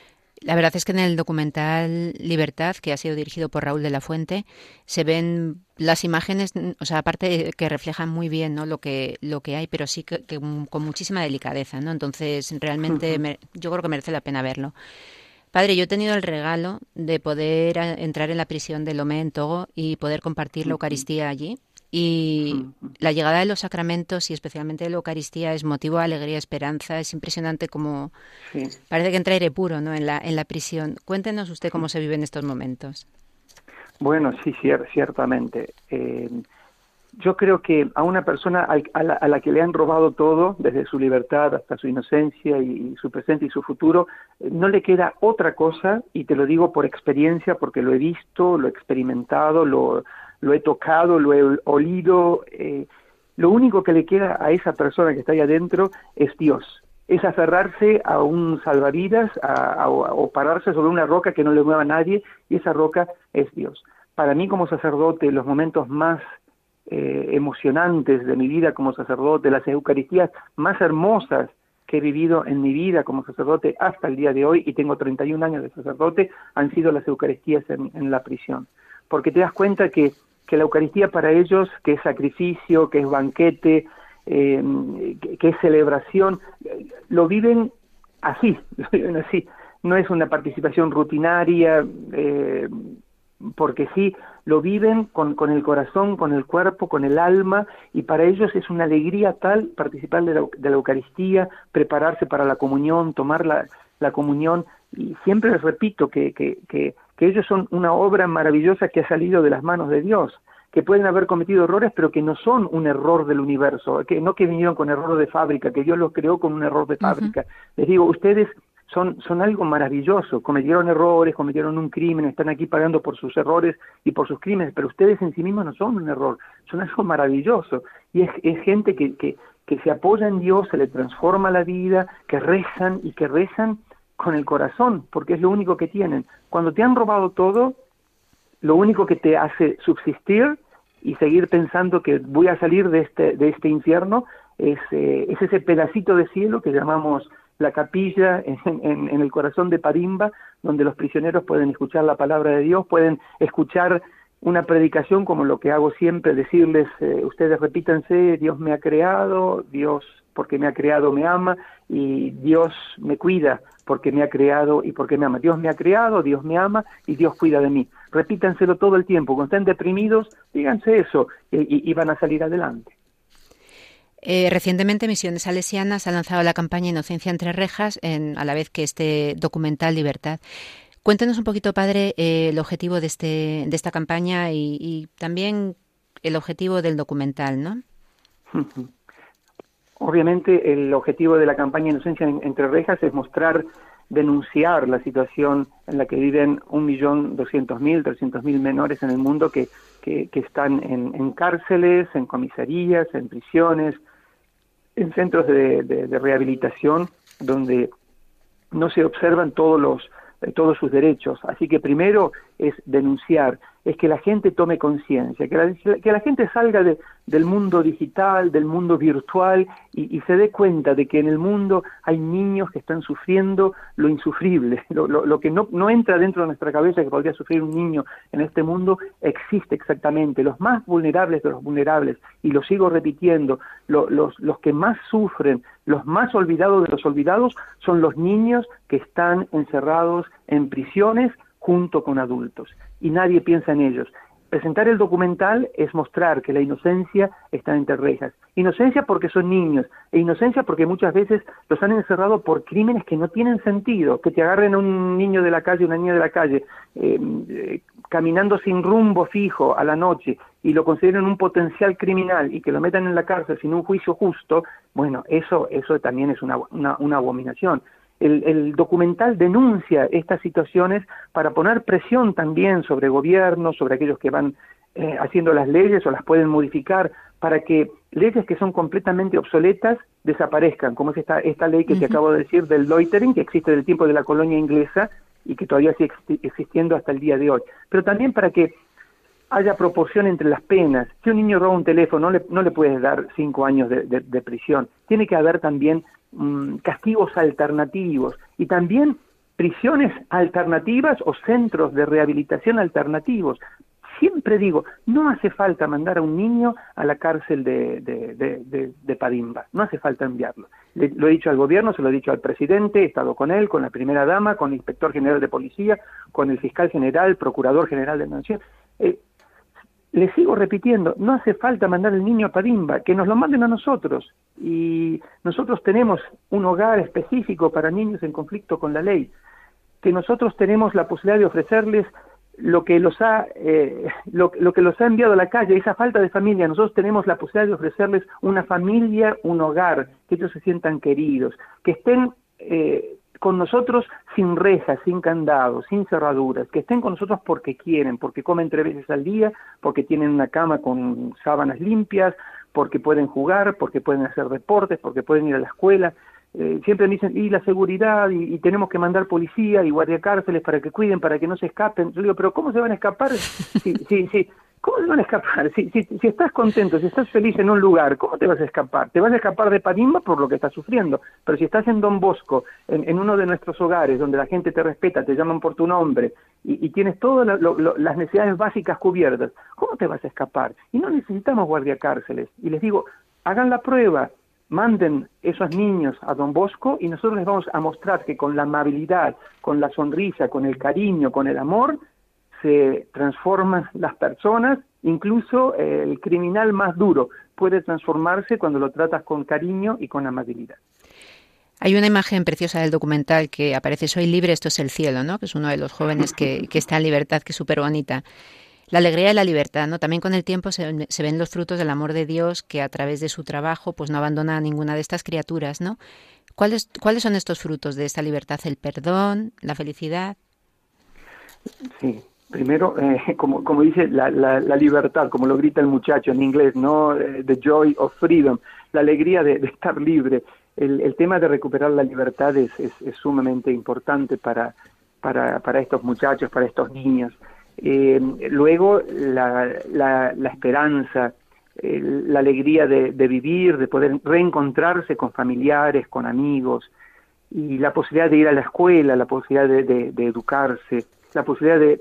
La verdad es que en el documental Libertad, que ha sido dirigido por Raúl de la Fuente, se ven las imágenes, o sea, aparte que reflejan muy bien ¿no? lo, que, lo que hay, pero sí que, con muchísima delicadeza, ¿no? Entonces, realmente yo creo que merece la pena verlo. Padre, yo he tenido el regalo de poder entrar en la prisión de Lomé en Togo y poder compartir la Eucaristía allí. Y la llegada de los sacramentos y especialmente de la Eucaristía es motivo de alegría, esperanza. Es impresionante como parece que entra aire puro ¿no? en, la, en la prisión. Cuéntenos usted cómo se vive en estos momentos. Bueno, sí, ciertamente. Eh, yo creo que a una persona a la, que le han robado todo, desde su libertad hasta su inocencia y, su presente y su futuro, no le queda otra cosa, y te lo digo por experiencia, porque lo he visto, lo he experimentado, lo, lo he tocado, lo he olido. Eh, lo único que le queda a esa persona que está ahí adentro es Dios. Es aferrarse a un salvavidas a, o pararse sobre una roca que no le mueva a nadie y esa roca es Dios. Para mí como sacerdote, los momentos más eh, emocionantes de mi vida como sacerdote, las Eucaristías más hermosas que he vivido en mi vida como sacerdote hasta el día de hoy, y tengo 31 años de sacerdote, han sido las Eucaristías en la prisión. Porque te das cuenta que que la Eucaristía para ellos, que es sacrificio, que es banquete, eh, que, es celebración, lo viven así, lo viven así. No es una participación rutinaria, eh, porque sí, lo viven con, con, el corazón, con el cuerpo, con el alma, y para ellos es una alegría tal participar de la, de la Eucaristía, prepararse para la comunión, tomar la, la comunión, y siempre les repito que, que, que que ellos son una obra maravillosa que ha salido de las manos de Dios, que pueden haber cometido errores, pero que no son un error del universo, que no que vinieron con error de fábrica, que Dios los creó con un error de fábrica. Les digo, ustedes son, son algo maravilloso, cometieron errores, cometieron un crimen, están aquí pagando por sus errores y por sus crímenes, pero ustedes en sí mismos no son un error, son algo maravilloso. Y es, es gente que, que, que se apoya en Dios, se le transforma la vida, que rezan y que rezan con el corazón, porque es lo único que tienen. Cuando te han robado todo, lo único que te hace subsistir y seguir pensando que voy a salir de este, de este infierno es, eh, es ese pedacito de cielo que llamamos la capilla en, en, el corazón de Parimba, donde los prisioneros pueden escuchar la palabra de Dios, pueden escuchar una predicación como lo que hago siempre, decirles, eh, ustedes repítanse, Dios me ha creado, Dios porque me ha creado me ama y Dios me cuida porque me ha creado y porque me ama. Dios me ha creado, Dios me ama y Dios cuida de mí. Repítanselo todo el tiempo. Cuando estén deprimidos, díganse eso y, van a salir adelante. Eh, recientemente Misiones Salesianas ha lanzado la campaña Inocencia entre rejas en, a la vez que este documental Libertad. Cuéntenos un poquito, padre, eh, el objetivo de, este, de esta campaña y, y también el objetivo del documental, ¿no? Obviamente el objetivo de la campaña Inocencia entre Rejas es mostrar denunciar la situación en la que viven un millón doscientos mil, trescientos mil menores en el mundo que, que, están en, cárceles, en comisarías, en prisiones, en centros de rehabilitación, donde no se observan todos los todos sus derechos. Así que primero es denunciar, es que la gente tome conciencia, que la, que la gente salga de, del mundo digital, del mundo virtual y, se dé cuenta de que en el mundo hay niños que están sufriendo lo insufrible, lo, que no, entra dentro de nuestra cabeza que podría sufrir un niño en este mundo, existe exactamente. Los más vulnerables de los vulnerables, y lo sigo repitiendo, los que más sufren, los más olvidados de los olvidados son los niños que están encerrados en prisiones junto con adultos y nadie piensa en ellos. Presentar el documental es mostrar que la inocencia está entre rejas. Inocencia porque son niños e inocencia porque muchas veces los han encerrado por crímenes que no tienen sentido, que te agarren a un niño de la calle, una niña de la calle, eh, eh, caminando sin rumbo fijo a la noche y lo consideren un potencial criminal y que lo metan en la cárcel sin un juicio justo, bueno, eso, eso también es una, una abominación el, documental denuncia estas situaciones para poner presión también sobre gobiernos, sobre aquellos que van eh, haciendo las leyes o las pueden modificar para que leyes que son completamente obsoletas desaparezcan, como es esta, esta ley que te acabo de decir del loitering, que existe del tiempo de la colonia inglesa y que todavía sigue existiendo hasta el día de hoy. Pero también para que haya proporción entre las penas. Si un niño roba un teléfono, no le, no le puedes dar cinco años de prisión. Tiene que haber también Mm, castigos alternativos y también prisiones alternativas o centros de rehabilitación alternativos. Siempre digo, no hace falta mandar a un niño a la cárcel de, de, Padimba, no hace falta enviarlo. lo he dicho al gobierno, se lo he dicho al presidente, he estado con él, con la primera dama, con el inspector general de policía, con el fiscal general, procurador general de la Nación. Eh, le sigo repitiendo, no hace falta mandar el niño a Padimba, que nos lo manden a nosotros. Y nosotros tenemos un hogar específico para niños en conflicto con la ley, que nosotros tenemos la posibilidad de ofrecerles lo que los ha eh, lo, que los ha enviado a la calle, esa falta de familia, nosotros tenemos la posibilidad de ofrecerles una familia, un hogar, que ellos se sientan queridos, que estén eh, con nosotros sin rejas, sin candados, sin cerraduras, que estén con nosotros porque quieren, porque comen tres veces al día, porque tienen una cama con sábanas limpias, porque pueden jugar, porque pueden hacer deportes, porque pueden ir a la escuela. Eh, siempre me dicen, y la seguridad, y, tenemos que mandar policía y guardia cárceles para que cuiden, para que no se escapen. Yo digo, pero ¿cómo se van a escapar? Sí, sí, sí. ¿Cómo te van a escapar? Si, si, estás contento, si estás feliz en un lugar, ¿cómo te vas a escapar? Te vas a escapar de Padimba por lo que estás sufriendo, pero si estás en Don Bosco, en, uno de nuestros hogares, donde la gente te respeta, te llaman por tu nombre y, tienes todas las necesidades básicas cubiertas, ¿cómo te vas a escapar? Y no necesitamos guardia cárceles. Y les digo, hagan la prueba, manden esos niños a Don Bosco y nosotros les vamos a mostrar que con la amabilidad, con la sonrisa, con el cariño, con el amor, se transforman las personas, incluso eh, el criminal más duro puede transformarse cuando lo tratas con cariño y con amabilidad. Hay una imagen preciosa del documental que aparece Soy libre, esto es el cielo, ¿no? Que es uno de los jóvenes que, que está en libertad, que es súper bonita. La alegría de la libertad, ¿no? También con el tiempo se, se, ven los frutos del amor de Dios que a través de su trabajo pues no abandona a ninguna de estas criaturas, ¿no? ¿Cuáles, ¿Cuáles son estos frutos de esta libertad? ¿El perdón? ¿La felicidad? Sí, Primero, eh, como, como dice la, la, libertad, como lo grita el muchacho en inglés, ¿no? Eh, the joy of freedom, la alegría de, estar libre. El, el, tema de recuperar la libertad es, es, sumamente importante para, para, para, estos muchachos, para estos niños. Eh, luego, la, la, la esperanza, la alegría de, de, vivir, de poder reencontrarse con familiares, con amigos, y la posibilidad de ir a la escuela, la posibilidad de, de educarse, la posibilidad de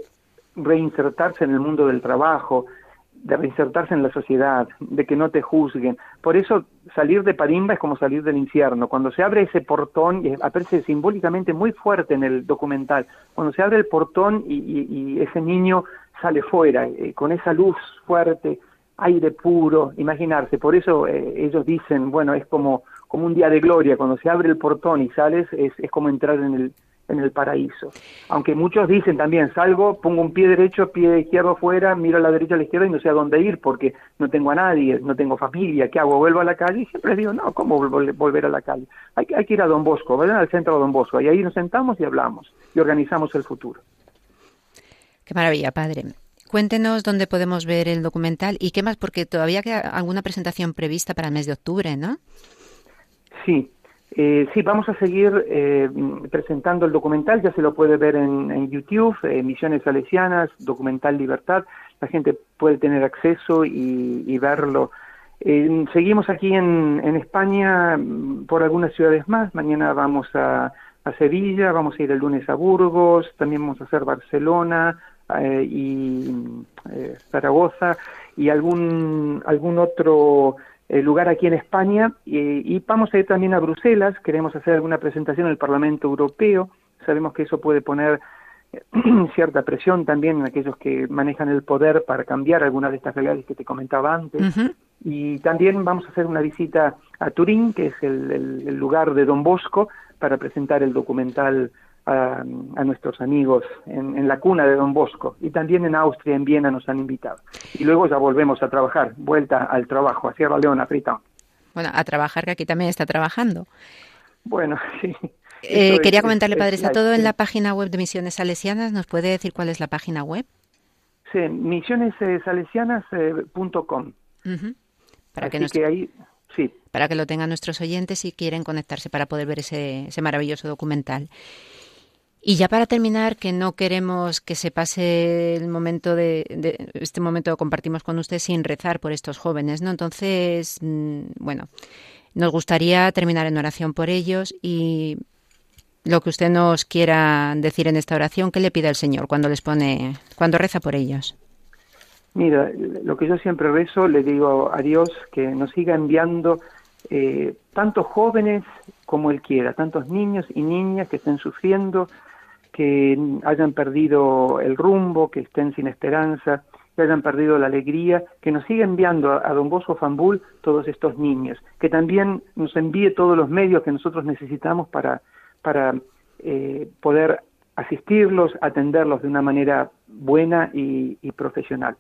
reinsertarse en el mundo del trabajo, de reinsertarse en la sociedad, de que no te juzguen. Por eso salir de Parimba es como salir del infierno. Cuando se abre ese portón, y aparece simbólicamente muy fuerte en el documental, cuando se abre el portón y, ese niño sale fuera, eh, con esa luz fuerte, aire puro, imaginarse. Por eso eh, ellos dicen, bueno, es como, como un día de gloria, cuando se abre el portón y sales, es, es como entrar en el, en el paraíso. Aunque muchos dicen también, salgo, pongo un pie derecho, pie izquierdo fuera, miro a la derecha, a la izquierda y no sé a dónde ir porque no tengo a nadie, no tengo familia, ¿qué hago? ¿Vuelvo a la calle? Y siempre digo, no, ¿cómo volver a la calle? Hay, hay que ir a Don Bosco, vayan al centro de Don Bosco y ahí nos sentamos y hablamos y organizamos el futuro. Qué maravilla, padre. Cuéntenos dónde podemos ver el documental y qué más, porque todavía queda alguna presentación prevista para el mes de octubre, ¿no? Sí, eh, sí, vamos a seguir eh, presentando el documental, ya se lo puede ver en, YouTube, eh, Misiones Salesianas, Documental Libertad, la gente puede tener acceso y, verlo. seguimos aquí en, en, España mm, por algunas ciudades más, mañana vamos a, a Sevilla, vamos a ir el lunes a Burgos, también vamos a hacer Barcelona, eh, y eh, Zaragoza y algún, algún otro eh, lugar aquí en España y, vamos a ir también a Bruselas, queremos hacer alguna presentación en el Parlamento Europeo, sabemos que eso puede poner cierta presión también en aquellos que manejan el poder para cambiar algunas de estas realidades que te comentaba antes. Y también vamos a hacer una visita a Turín, que es el, el lugar de Don Bosco, para presentar el documental a, nuestros amigos en, la cuna de Don Bosco y también en Austria, en Viena nos han invitado. Y luego ya volvemos a trabajar, vuelta al trabajo, a Sierra Leona, Freetown. Bueno, a trabajar, que aquí también está trabajando. Bueno, sí. Eh, quería comentarle, Padre, está todo en la página web de Misiones Salesianas. ¿Nos puede decir cuál es la página web? Sí, misionessalesianas.com. Para que, nos... ahí, sí. para que lo tengan nuestros oyentes si quieren conectarse para poder ver ese, ese maravilloso documental. Y ya para terminar, que no queremos que se pase el momento de, este momento que compartimos con usted sin rezar por estos jóvenes, ¿no? Entonces, mm, bueno, nos gustaría terminar en oración por ellos y lo que usted nos quiera decir en esta oración, ¿qué le pide al Señor cuando les pone, cuando reza por ellos? Mira, lo que yo siempre rezo, le digo a Dios que nos siga enviando eh, tantos jóvenes como Él quiera, tantos niños y niñas que estén sufriendo que hayan perdido el rumbo, que estén sin esperanza, que hayan perdido la alegría, que nos siga enviando a, Don Bosco Fambul todos estos niños, que también nos envíe todos los medios que nosotros necesitamos para, para eh, poder asistirlos, atenderlos de una manera buena y, y, profesional.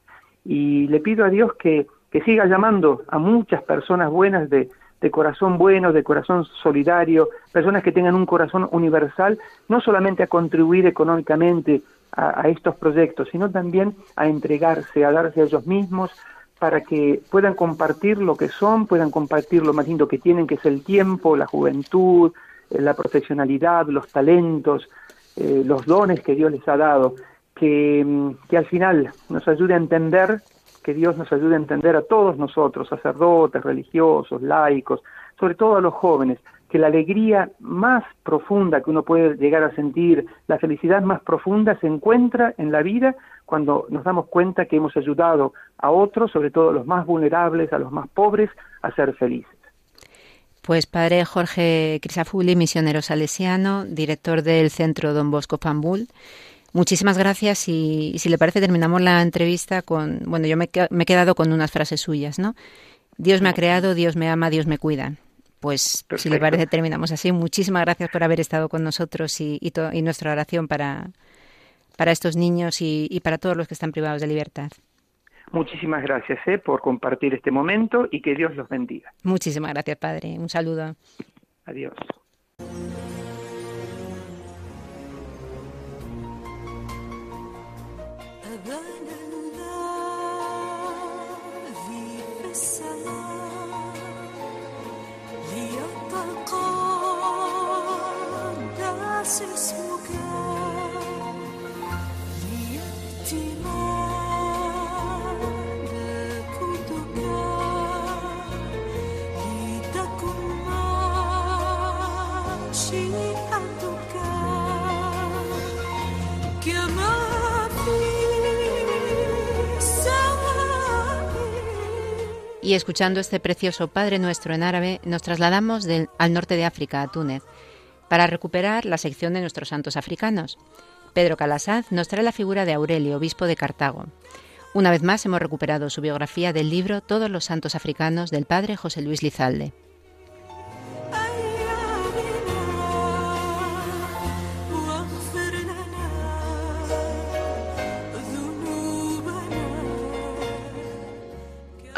Y le pido a Dios que, que siga llamando a muchas personas buenas de, de corazón bueno, de corazón solidario, personas que tengan un corazón universal, no solamente a contribuir económicamente a, estos proyectos, sino también a entregarse, a darse a ellos mismos, para que puedan compartir lo que son, puedan compartir lo más lindo que tienen, que es el tiempo, la juventud, eh, la profesionalidad, los talentos, eh, los dones que Dios les ha dado, que, mm, que al final nos ayude a entender que Dios nos ayude a entender a todos nosotros, sacerdotes, religiosos, laicos, sobre todo a los jóvenes, que la alegría más profunda que uno puede llegar a sentir, la felicidad más profunda se encuentra en la vida cuando nos damos cuenta que hemos ayudado a otros, sobre todo a los más vulnerables, a los más pobres, a ser felices. Pues padre Jorge Crisafulli, misionero salesiano, director del Centro Don Bosco Pambul, Muchísimas gracias y, si le parece terminamos la entrevista con, bueno, yo me, he quedado con unas frases suyas, ¿no? Dios me ha creado, Dios me ama, Dios me cuida. Pues si le parece terminamos así. Muchísimas gracias por haber estado con nosotros y, y, nuestra oración para, para estos niños y, y, para todos los que están privados de libertad. Muchísimas gracias eh, por compartir este momento y que Dios los bendiga. Muchísimas gracias, Padre. Un saludo. Adiós. Y escuchando este precioso Padre Nuestro en árabe, nos trasladamos al norte de África, a Túnez, para recuperar la sección de nuestros santos africanos. Pedro Calasaz nos trae la figura de Aurelio, obispo de Cartago. Una vez más hemos recuperado su biografía del libro Todos los santos africanos del padre José Luis Lizalde.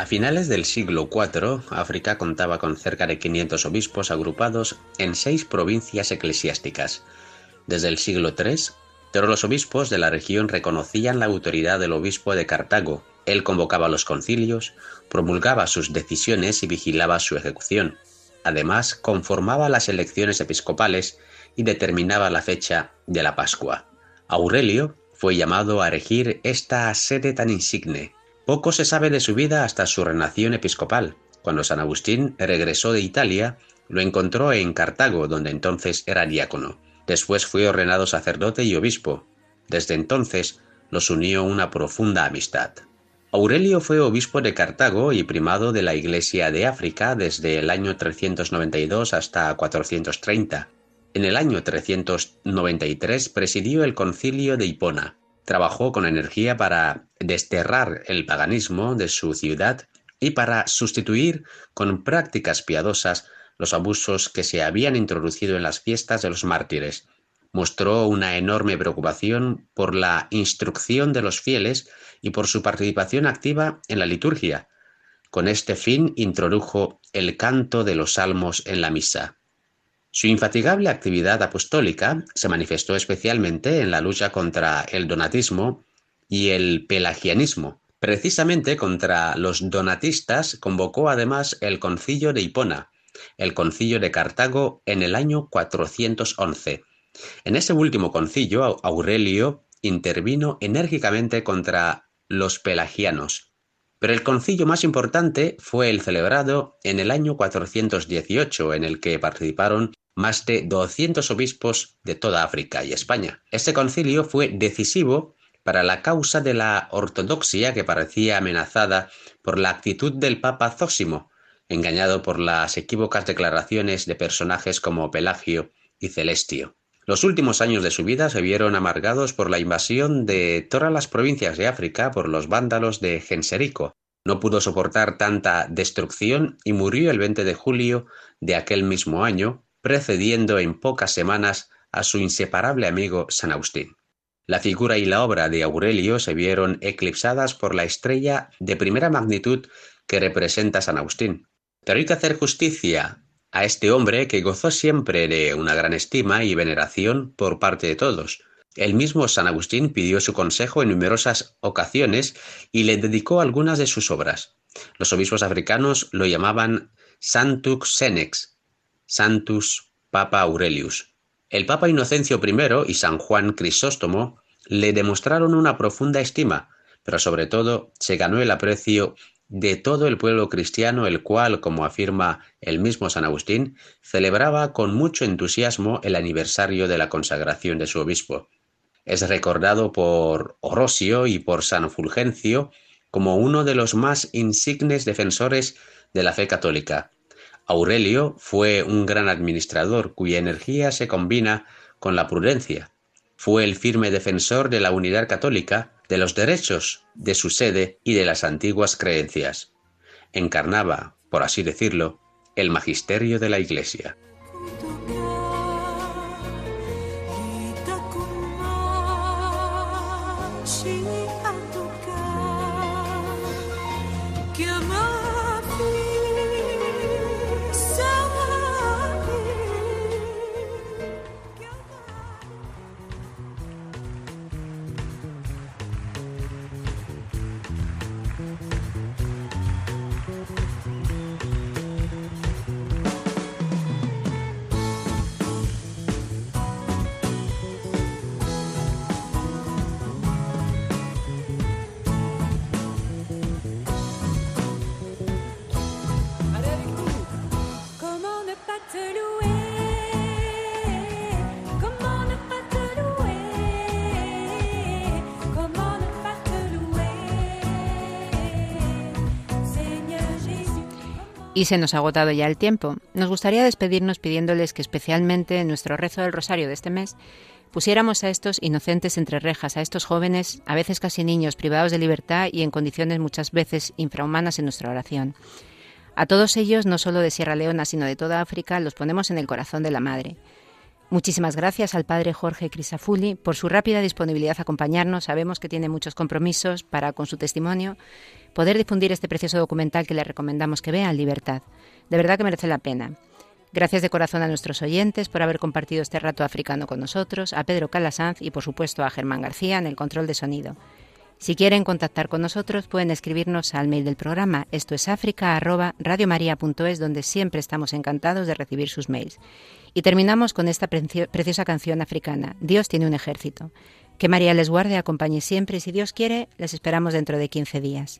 Finales del siglo IV, África contaba con cerca de 500 obispos agrupados en seis provincias eclesiásticas. Desde el siglo III, todos los obispos de la región reconocían la autoridad del obispo de Cartago. Él convocaba los concilios, promulgaba sus decisiones y vigilaba su ejecución. Además, conformaba las elecciones episcopales y determinaba la fecha de la Pascua. Aurelio fue llamado a regir esta sede tan insigne. Poco se sabe de su vida hasta su renación episcopal. Cuando San Agustín regresó de Italia, lo encontró en Cartago, donde entonces era diácono. Después fue ordenado sacerdote y obispo. Desde entonces los unió una profunda amistad. Aurelio fue obispo de Cartago y primado de la Iglesia de África desde el año 392 hasta 430. En el año 393 presidió el concilio de Hipona. Trabajó con energía para desterrar el paganismo de su ciudad y para sustituir con prácticas piadosas los abusos que se habían introducido en las fiestas de los mártires. Mostró una enorme preocupación por la instrucción de los fieles y por su participación activa en la liturgia. Con este fin introdujo el canto de los salmos en la misa. Su infatigable actividad apostólica se manifestó especialmente en la lucha contra el donatismo y el pelagianismo. Precisamente contra los donatistas convocó además el concilio de Hipona, el concilio de Cartago en el año 411. En ese último concilio, Aurelio intervino enérgicamente contra los pelagianos, pero el concilio más importante fue el celebrado en el año 418, en el que participaron más de 200 obispos de toda África y España. Este concilio fue decisivo para la causa de la ortodoxia que parecía amenazada por la actitud del Papa Zósimo, engañado por las equívocas declaraciones de personajes como Pelagio y Celestio. Los últimos años de su vida se vieron amargados por la invasión de todas las provincias de África por los vándalos de Genserico. No pudo soportar tanta destrucción y murió el 20 de julio de aquel mismo año, precediendo en pocas semanas a su inseparable amigo San Agustín. La figura y la obra de Aurelio se vieron eclipsadas por la estrella de primera magnitud que representa San Agustín. Pero hay que hacer justicia a este hombre que gozó siempre de una gran estima y veneración por parte de todos. El mismo San Agustín pidió su consejo en numerosas ocasiones y le dedicó algunas de sus obras. Los obispos africanos lo llamaban Santux Senex, Santus Papa Aurelius. El Papa Inocencio I y San Juan Crisóstomo le demostraron una profunda estima, pero sobre todo se ganó el aprecio de todo el pueblo cristiano, el cual, como afirma el mismo San Agustín, celebraba con mucho entusiasmo el aniversario de la consagración de su obispo. Es recordado por Orosio y por San Fulgencio como uno de los más insignes defensores de la fe católica. Aurelio fue un gran administrador cuya energía se combina con la prudencia. Fue el firme defensor de la unidad católica de los derechos de su sede y de las antiguas creencias. Encarnaba, por así decirlo, el magisterio de la Iglesia. Y se nos ha agotado ya el tiempo. Nos gustaría despedirnos pidiéndoles que especialmente en nuestro rezo del rosario de este mes pusiéramos a estos inocentes entre rejas, a estos jóvenes, a veces casi niños, privados de libertad y en condiciones muchas veces infrahumanas en nuestra oración. A todos ellos, no solo de Sierra Leona, sino de toda África, los ponemos en el corazón de la Madre. Muchísimas gracias al padre Jorge Crisafulli por su rápida disponibilidad a acompañarnos. Sabemos que tiene muchos compromisos para, con su testimonio, poder difundir este precioso documental que le recomendamos que vea en libertad. De verdad que merece la pena. Gracias de corazón a nuestros oyentes por haber compartido este rato africano con nosotros, a Pedro Calasanz y por supuesto a Germán García en el control de sonido. Si quieren contactar con nosotros pueden escribirnos al mail del programa esto es África donde siempre estamos encantados de recibir sus mails. Y terminamos con esta preciosa canción africana, Dios tiene un ejército. Que María les guarde, acompañe siempre y si Dios quiere, les esperamos dentro de 15 días.